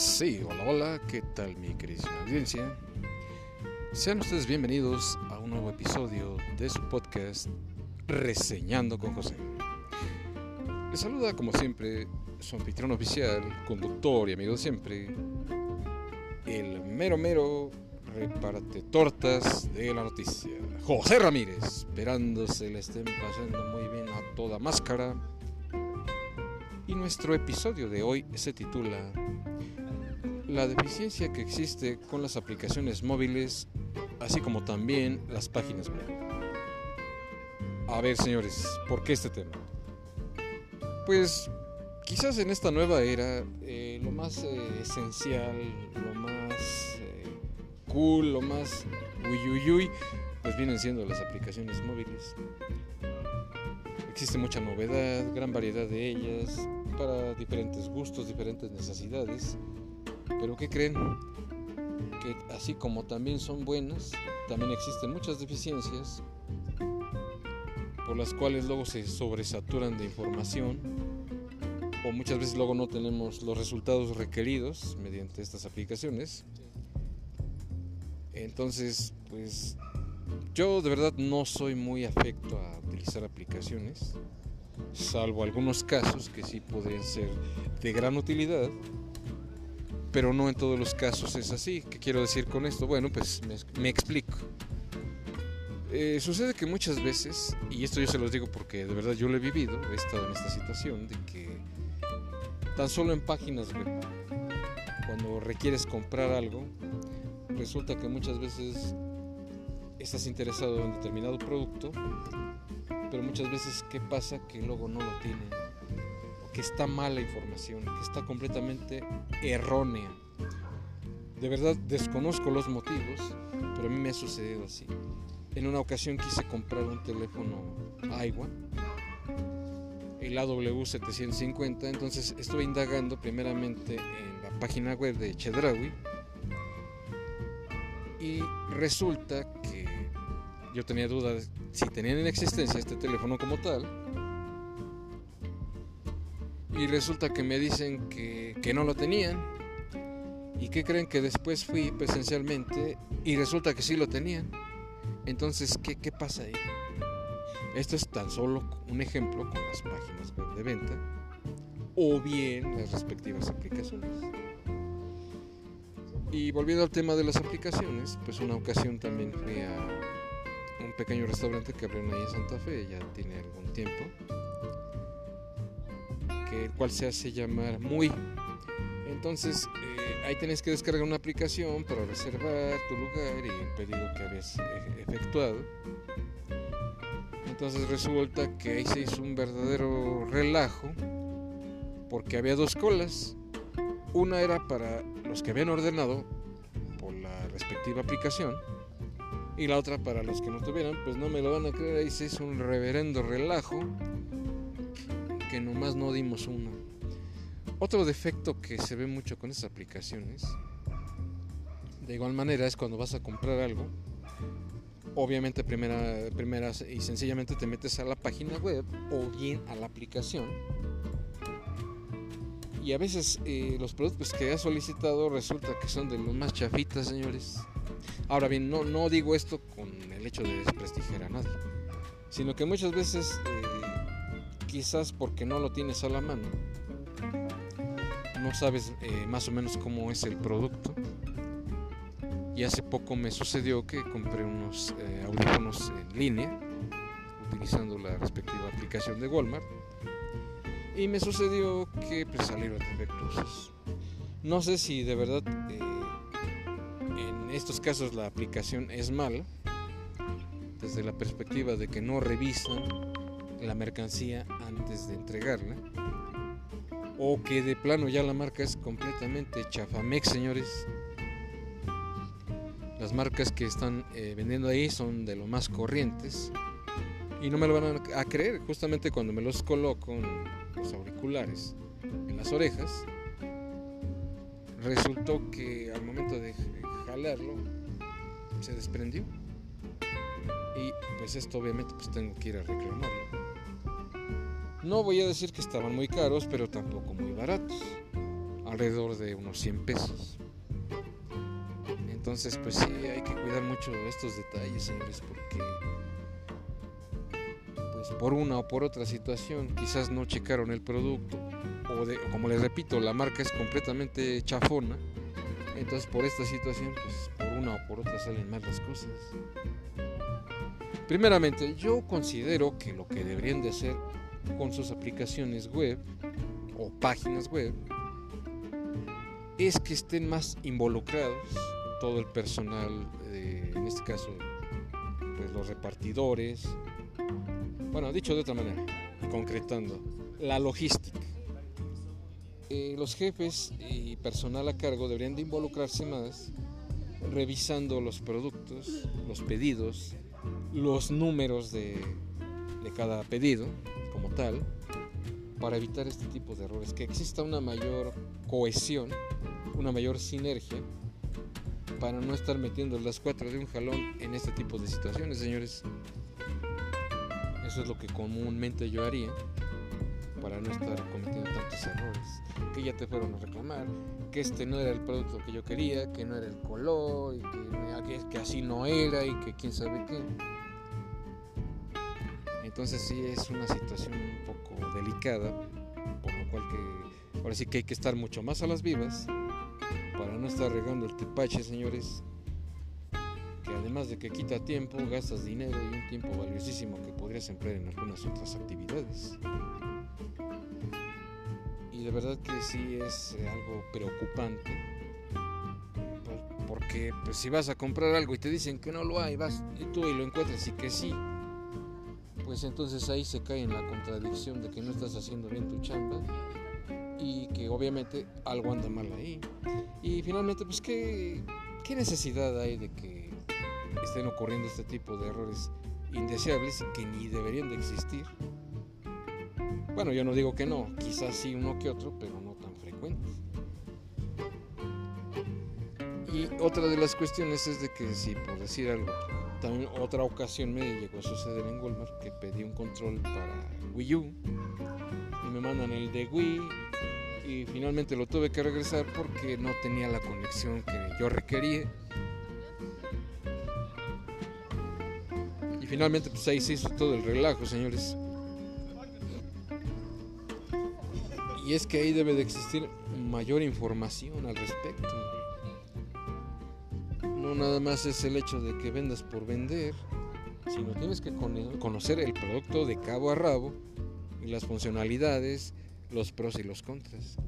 Sí, hola, hola, ¿qué tal mi queridísima audiencia? Sean ustedes bienvenidos a un nuevo episodio de su podcast Reseñando con José. Les saluda como siempre su anfitrión oficial, conductor y amigo de siempre, el mero mero reparte tortas de la noticia, José Ramírez, esperando se le estén pasando muy bien a toda máscara. Y nuestro episodio de hoy se titula la deficiencia que existe con las aplicaciones móviles, así como también las páginas web. A ver, señores, ¿por qué este tema? Pues quizás en esta nueva era eh, lo más eh, esencial, lo más eh, cool, lo más uyuyuy, pues vienen siendo las aplicaciones móviles. Existe mucha novedad, gran variedad de ellas, para diferentes gustos, diferentes necesidades. Pero ¿qué creen? Que así como también son buenas, también existen muchas deficiencias por las cuales luego se sobresaturan de información o muchas veces luego no tenemos los resultados requeridos mediante estas aplicaciones. Entonces, pues yo de verdad no soy muy afecto a utilizar aplicaciones, salvo algunos casos que sí podrían ser de gran utilidad pero no en todos los casos es así. ¿Qué quiero decir con esto? Bueno, pues me, explico. Eh, sucede que muchas veces, y esto yo se los digo porque de verdad yo lo he vivido, he estado en esta situación de que tan solo en páginas web, cuando requieres comprar algo, resulta que muchas veces estás interesado en determinado producto, pero muchas veces ¿qué pasa? Que luego no lo tienen que está mala información, que está completamente errónea. De verdad desconozco los motivos, pero a mí me ha sucedido así. En una ocasión quise comprar un teléfono Aiwa, el AW750, entonces estuve indagando primeramente en la página web de Chedraui y resulta que yo tenía dudas si tenían en existencia este teléfono como tal y resulta que me dicen que, no lo tenían. ¿Y que creen que después fui presencialmente y resulta que sí lo tenían? Entonces, ¿qué, qué pasa ahí? Esto es tan solo un ejemplo con las páginas web de venta o bien las respectivas aplicaciones. Y volviendo al tema de las aplicaciones, pues una ocasión también fui a un pequeño restaurante que abrieron ahí en Santa Fe, ya tiene algún tiempo el cual se hace llamar Muy. Entonces eh, ahí tienes que descargar una aplicación para reservar tu lugar y el pedido que habías e-, efectuado. Entonces resulta que ahí se hizo un verdadero relajo porque había dos colas. Una era para los que habían ordenado por la respectiva aplicación y la otra para los que no tuvieran, pues no me lo van a creer, ahí se hizo un reverendo relajo que nomás no dimos uno. Otro defecto que se ve mucho con esas aplicaciones, de igual manera, es cuando vas a comprar algo. Obviamente, primera, primera y sencillamente te metes a la página web o bien a la aplicación. Y a veces eh, los productos que has solicitado resulta que son de los más chafitas, señores. Ahora bien, no, no digo esto con el hecho de desprestigiar a nadie, sino que muchas veces eh, quizás porque no lo tienes a la mano, no sabes eh, más o menos cómo es el producto. Y hace poco me sucedió que compré unos eh, audífonos en línea, utilizando la respectiva aplicación de Walmart, y me sucedió que pues, salieron defectuosos. No sé si de verdad eh, en estos casos la aplicación es mala, desde la perspectiva de que no revisan la mercancía antes de entregarla. O que de plano ya la marca es completamente chafamex, señores. Las marcas que están eh, vendiendo ahí son de lo más corrientes. Y no me lo van a creer, justamente cuando me los coloco en los auriculares, en las orejas, resultó que al momento de jalarlo se desprendió. Y pues esto obviamente pues tengo que ir a reclamarlo. No voy a decir que estaban muy caros, pero tampoco muy baratos. alrededor de unos 100 pesos. Entonces, pues sí, hay que cuidar mucho estos detalles, señores, porque pues por una o por otra situación quizás no checaron el producto o, de, como les repito, la marca es completamente chafona. Entonces, por esta situación, pues por una o por otra salen mal las cosas. Primeramente, yo considero que lo que deberían de hacer con sus aplicaciones web o páginas web es que estén más involucrados todo el personal, en este caso, pues los repartidores. Bueno, dicho de otra manera, concretando, la logística. Eh, los jefes y personal a cargo deberían de involucrarse más revisando los productos, los pedidos, los números de, de cada pedido para evitar este tipo de errores, que exista una mayor cohesión, una mayor sinergia para no estar metiendo las cuatro de un jalón en este tipo de situaciones, señores. Eso es lo que comúnmente yo haría para no estar cometiendo tantos errores. Que ya te fueron a reclamar, que este no era el producto que yo quería, que no era el color, y que, que así no era y que quién sabe qué. Entonces sí es una situación un poco delicada, por lo cual que ahora sí que hay que estar mucho más a las vivas para no estar regando el tepache, señores, que además de que quita tiempo, gastas dinero y un tiempo valiosísimo que podrías emplear en algunas otras actividades. Y de verdad que sí es eh, algo preocupante, porque pues, si vas a comprar algo y te dicen que no lo hay, vas y tú y lo encuentras y que sí, pues entonces ahí se cae en la contradicción de que no estás haciendo bien tu chamba y que obviamente algo anda mal ahí. Y finalmente, pues qué, qué necesidad hay de que estén ocurriendo este tipo de errores indeseables que ni deberían de existir. Bueno, yo no digo que no, quizás sí uno que otro, pero no tan frecuente. Y otra de las cuestiones es de que si por decir algo, también otra ocasión me llegó a suceder en Walmart que pedí un control para Wii U y me mandan el de Wii y finalmente lo tuve que regresar porque no tenía la conexión que yo requería. Y finalmente pues ahí se hizo todo el relajo, señores. Y es que ahí debe de existir mayor información al respecto. No nada más es el hecho de que vendas por vender, sino tienes que conocer el producto de cabo a rabo y las funcionalidades, los pros y los contras.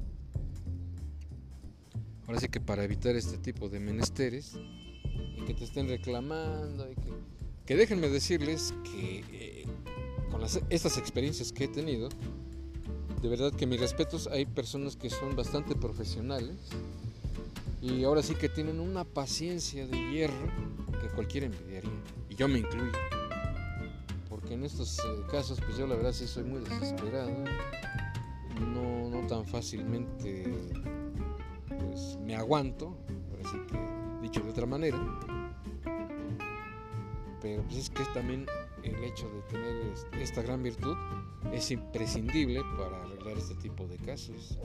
Ahora sí que para evitar este tipo de menesteres y que te estén reclamando y que, déjenme decirles que eh, con estas experiencias que he tenido, de verdad que mis respetos, hay personas que son bastante profesionales y ahora sí que tienen una paciencia de hierro que cualquiera envidiaría y yo me incluyo porque en estos eh, casos pues yo la verdad sí soy muy desesperado no, no tan fácilmente pues me aguanto, así que dicho de otra manera. Pero pues es que también el hecho de tener esta gran virtud es imprescindible para arreglar este tipo de casos.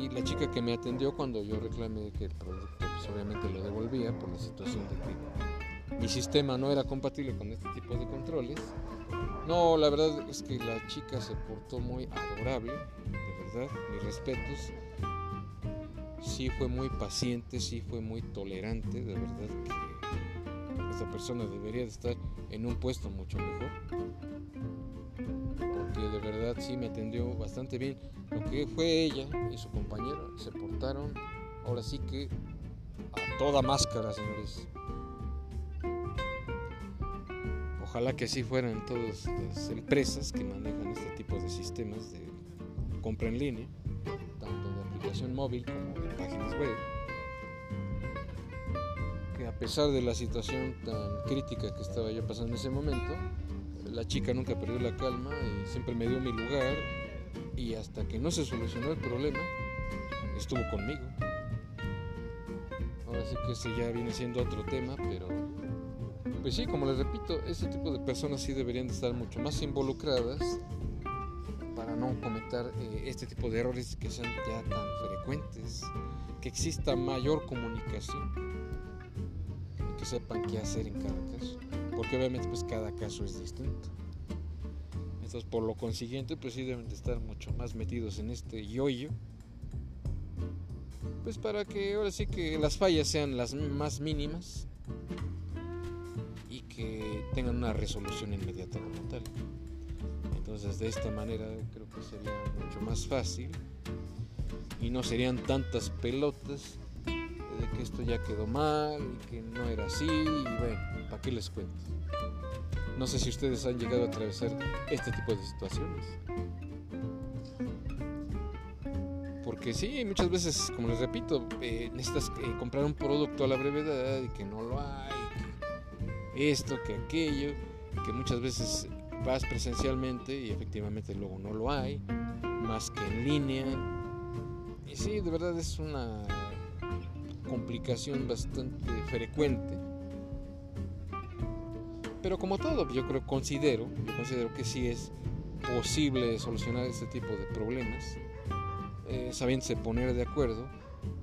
Y la chica que me atendió cuando yo reclamé que el producto pues obviamente lo devolvía por la situación de que mi sistema no era compatible con este tipo de controles, no, la verdad es que la chica se portó muy adorable, de verdad, mis respetos. Sí fue muy paciente, sí fue muy tolerante, de verdad que esta persona debería de estar en un puesto mucho mejor. Porque de verdad sí me atendió bastante bien. Lo que fue ella y su compañero se portaron ahora sí que a toda máscara, señores. Ojalá que así fueran todas las empresas que manejan este tipo de sistemas de compra en línea, tanto de aplicación móvil como de páginas web. Que a pesar de la situación tan crítica que estaba yo pasando en ese momento, la chica nunca perdió la calma y siempre me dio mi lugar y hasta que no se solucionó el problema, estuvo conmigo. Ahora sí que ese ya viene siendo otro tema, pero pues sí, como les repito, ese tipo de personas sí deberían de estar mucho más involucradas para no cometer eh, este tipo de errores que sean ya tan frecuentes, que exista mayor comunicación y que sepan qué hacer en cada caso, porque obviamente pues cada caso es distinto. Entonces por lo consiguiente pues sí deben de estar mucho más metidos en este yoyo, pues para que ahora sí que las fallas sean las más mínimas y que tengan una resolución inmediata como tal. Entonces de esta manera creo que sería mucho más fácil y no serían tantas pelotas de que esto ya quedó mal y que no era así y bueno, ¿para qué les cuento? No sé si ustedes han llegado a atravesar este tipo de situaciones. Porque sí, muchas veces, como les repito, eh, necesitas eh, comprar un producto a la brevedad y que no lo hay, que esto, que aquello, que muchas veces vas presencialmente y efectivamente luego no lo hay, más que en línea. Y sí, de verdad es una complicación bastante frecuente. Pero como todo, yo creo, considero, yo considero que sí es posible solucionar este tipo de problemas, eh, sabiéndose poner de acuerdo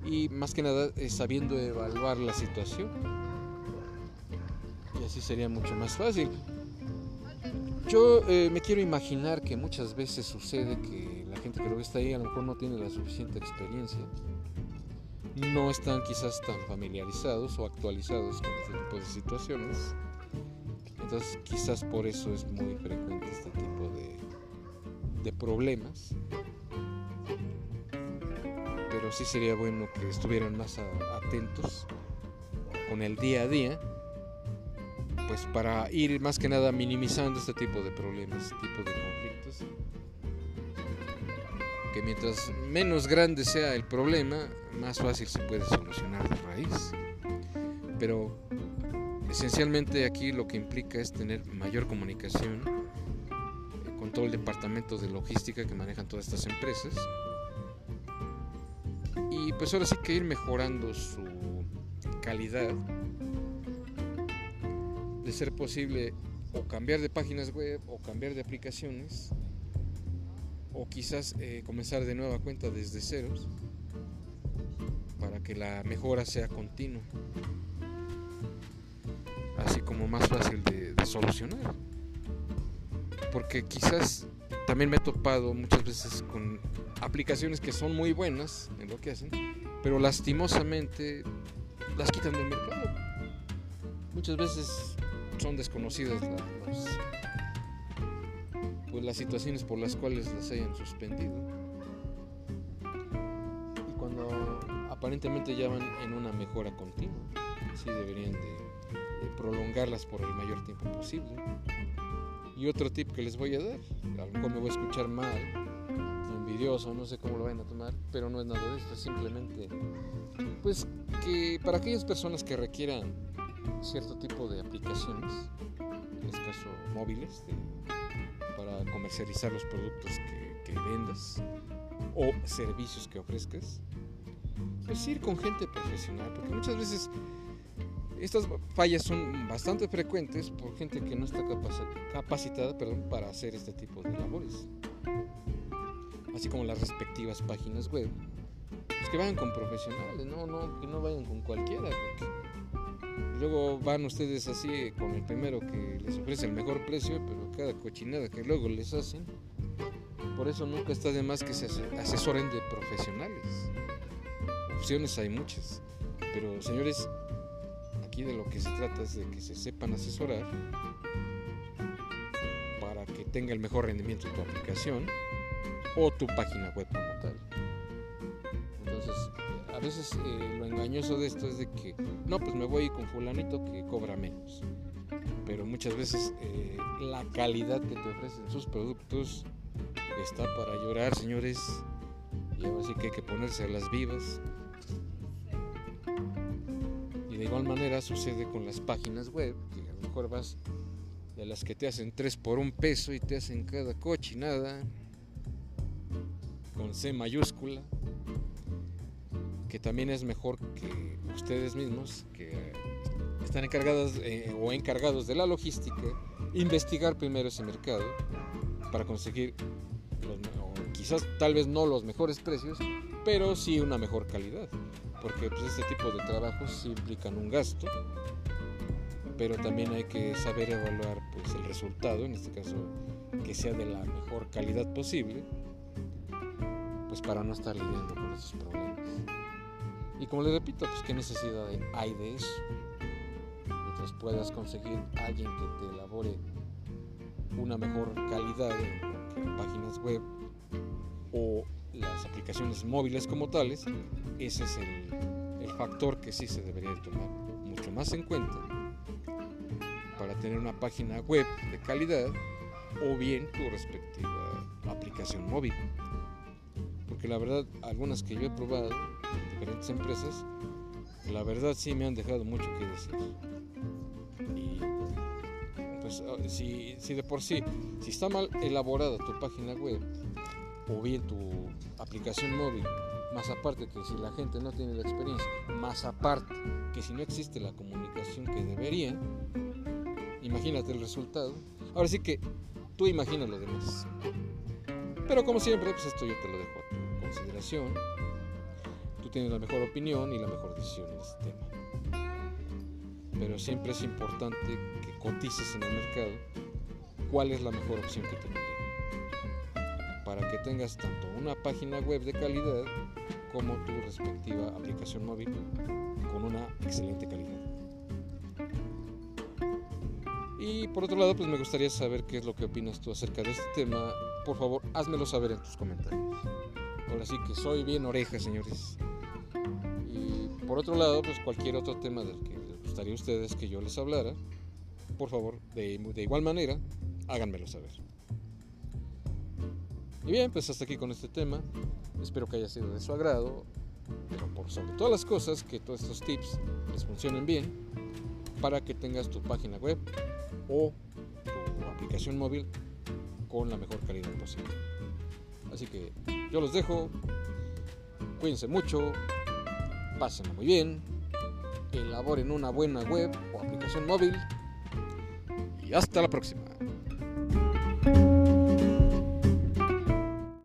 y más que nada eh, sabiendo evaluar la situación. Y así sería mucho más fácil. Yo eh, me quiero imaginar que muchas veces sucede que la gente que lo está ahí a lo mejor no tiene la suficiente experiencia, no están quizás tan familiarizados o actualizados con este tipo de situaciones. Quizás por eso es muy frecuente este tipo de, de problemas. Pero sí sería bueno que estuvieran más atentos con el día a día pues para ir más que nada minimizando este tipo de problemas, este tipo de conflictos. Que mientras menos grande sea el problema, más fácil se puede solucionar de raíz. Pero esencialmente aquí lo que implica es tener mayor comunicación eh, con todo el departamento de logística que manejan todas estas empresas. Y pues ahora sí que ir mejorando su calidad de ser posible o cambiar de páginas web o cambiar de aplicaciones o quizás eh, comenzar de nueva cuenta desde ceros para que la mejora sea continua como más fácil de, de solucionar porque quizás también me he topado muchas veces con aplicaciones que son muy buenas en lo que hacen pero lastimosamente las quitan del mercado muchas veces son desconocidas pues las situaciones por las cuales las hayan suspendido. Y cuando aparentemente ya van en una mejora continua, sí deberían de, prolongarlas por el mayor tiempo posible. Y otro tip que les voy a dar, a lo mejor me voy a escuchar mal, envidioso, no sé cómo lo vayan a tomar, pero no es nada de esto, es simplemente pues que para aquellas personas que requieran cierto tipo de aplicaciones, en este caso móviles, para comercializar los productos que, vendas o servicios que ofrezcas. Pues ir con gente profesional, porque muchas veces estas fallas son bastante frecuentes por gente que no está capacitada perdón, para hacer este tipo de labores. Así como las respectivas páginas web. Pues que vayan con profesionales, no, no, que no vayan con cualquiera, Luego van ustedes así con el primero que les ofrece el mejor precio, pero cada cochinada que luego les hacen. Por eso nunca está de más que se asesoren de profesionales. Opciones hay muchas. Pero señores, aquí de lo que se trata es de que se sepan asesorar para que tenga el mejor rendimiento tu aplicación o tu página web como tal. Entonces, a veces eh, lo engañoso de esto es de que, no, pues me voy con fulanito que cobra menos. Pero muchas veces eh, la calidad que te ofrecen sus productos está para llorar, señores. Y ahora sí que hay que ponerse a las vivas. De igual manera sucede con las páginas web, que a lo mejor vas de las que te hacen 3 por un peso y te hacen cada cochinada con C mayúscula que también es mejor que ustedes mismos, que están encargados eh, o encargados de la logística, investigar primero ese mercado para conseguir quizás tal vez no los mejores precios, pero sí una mejor calidad, porque pues, este tipo de trabajos sí implican un gasto, pero también hay que saber evaluar pues, el resultado, en este caso que sea de la mejor calidad posible, pues para no estar lidiando con esos problemas. Y como le repito, pues qué necesidad hay de eso. Mientras puedas conseguir alguien que te elabore una mejor calidad en páginas web o las aplicaciones móviles como tales, ese es el, factor que sí se debería tomar mucho más en cuenta para tener una página web de calidad o bien tu respectiva aplicación móvil. Porque la verdad, algunas que yo he probado en diferentes empresas, la verdad sí me han dejado mucho que decir. Y pues ah, si, si de por sí, si está mal elaborada tu página web, o bien tu aplicación móvil, más aparte que si la gente no tiene la experiencia, más aparte que si no existe la comunicación que debería, imagínate el resultado. Ahora sí que tú imagina lo demás. Pero como siempre, pues esto yo te lo dejo a tu consideración. Tú tienes la mejor opinión y la mejor decisión en este tema. Pero siempre es importante que cotices en el mercado cuál es la mejor opción que te para que tengas tanto una página web de calidad como tu respectiva aplicación móvil con una excelente calidad. Y por otro lado, pues me gustaría saber qué es lo que opinas tú acerca de este tema. Por favor, házmelo saber en tus comentarios. Ahora sí que soy bien oreja, señores. Y por otro lado, pues cualquier otro tema del que les gustaría a ustedes que yo les hablara, por favor, de, de igual manera, háganmelo saber. Y bien, pues hasta aquí con este tema. Espero que haya sido de su agrado, pero por sobre todas las cosas, que todos estos tips les funcionen bien para que tengas tu página web o tu aplicación móvil con la mejor calidad posible. Así que yo los dejo, cuídense mucho, pásenlo muy bien, elaboren una buena web o aplicación móvil y hasta la próxima.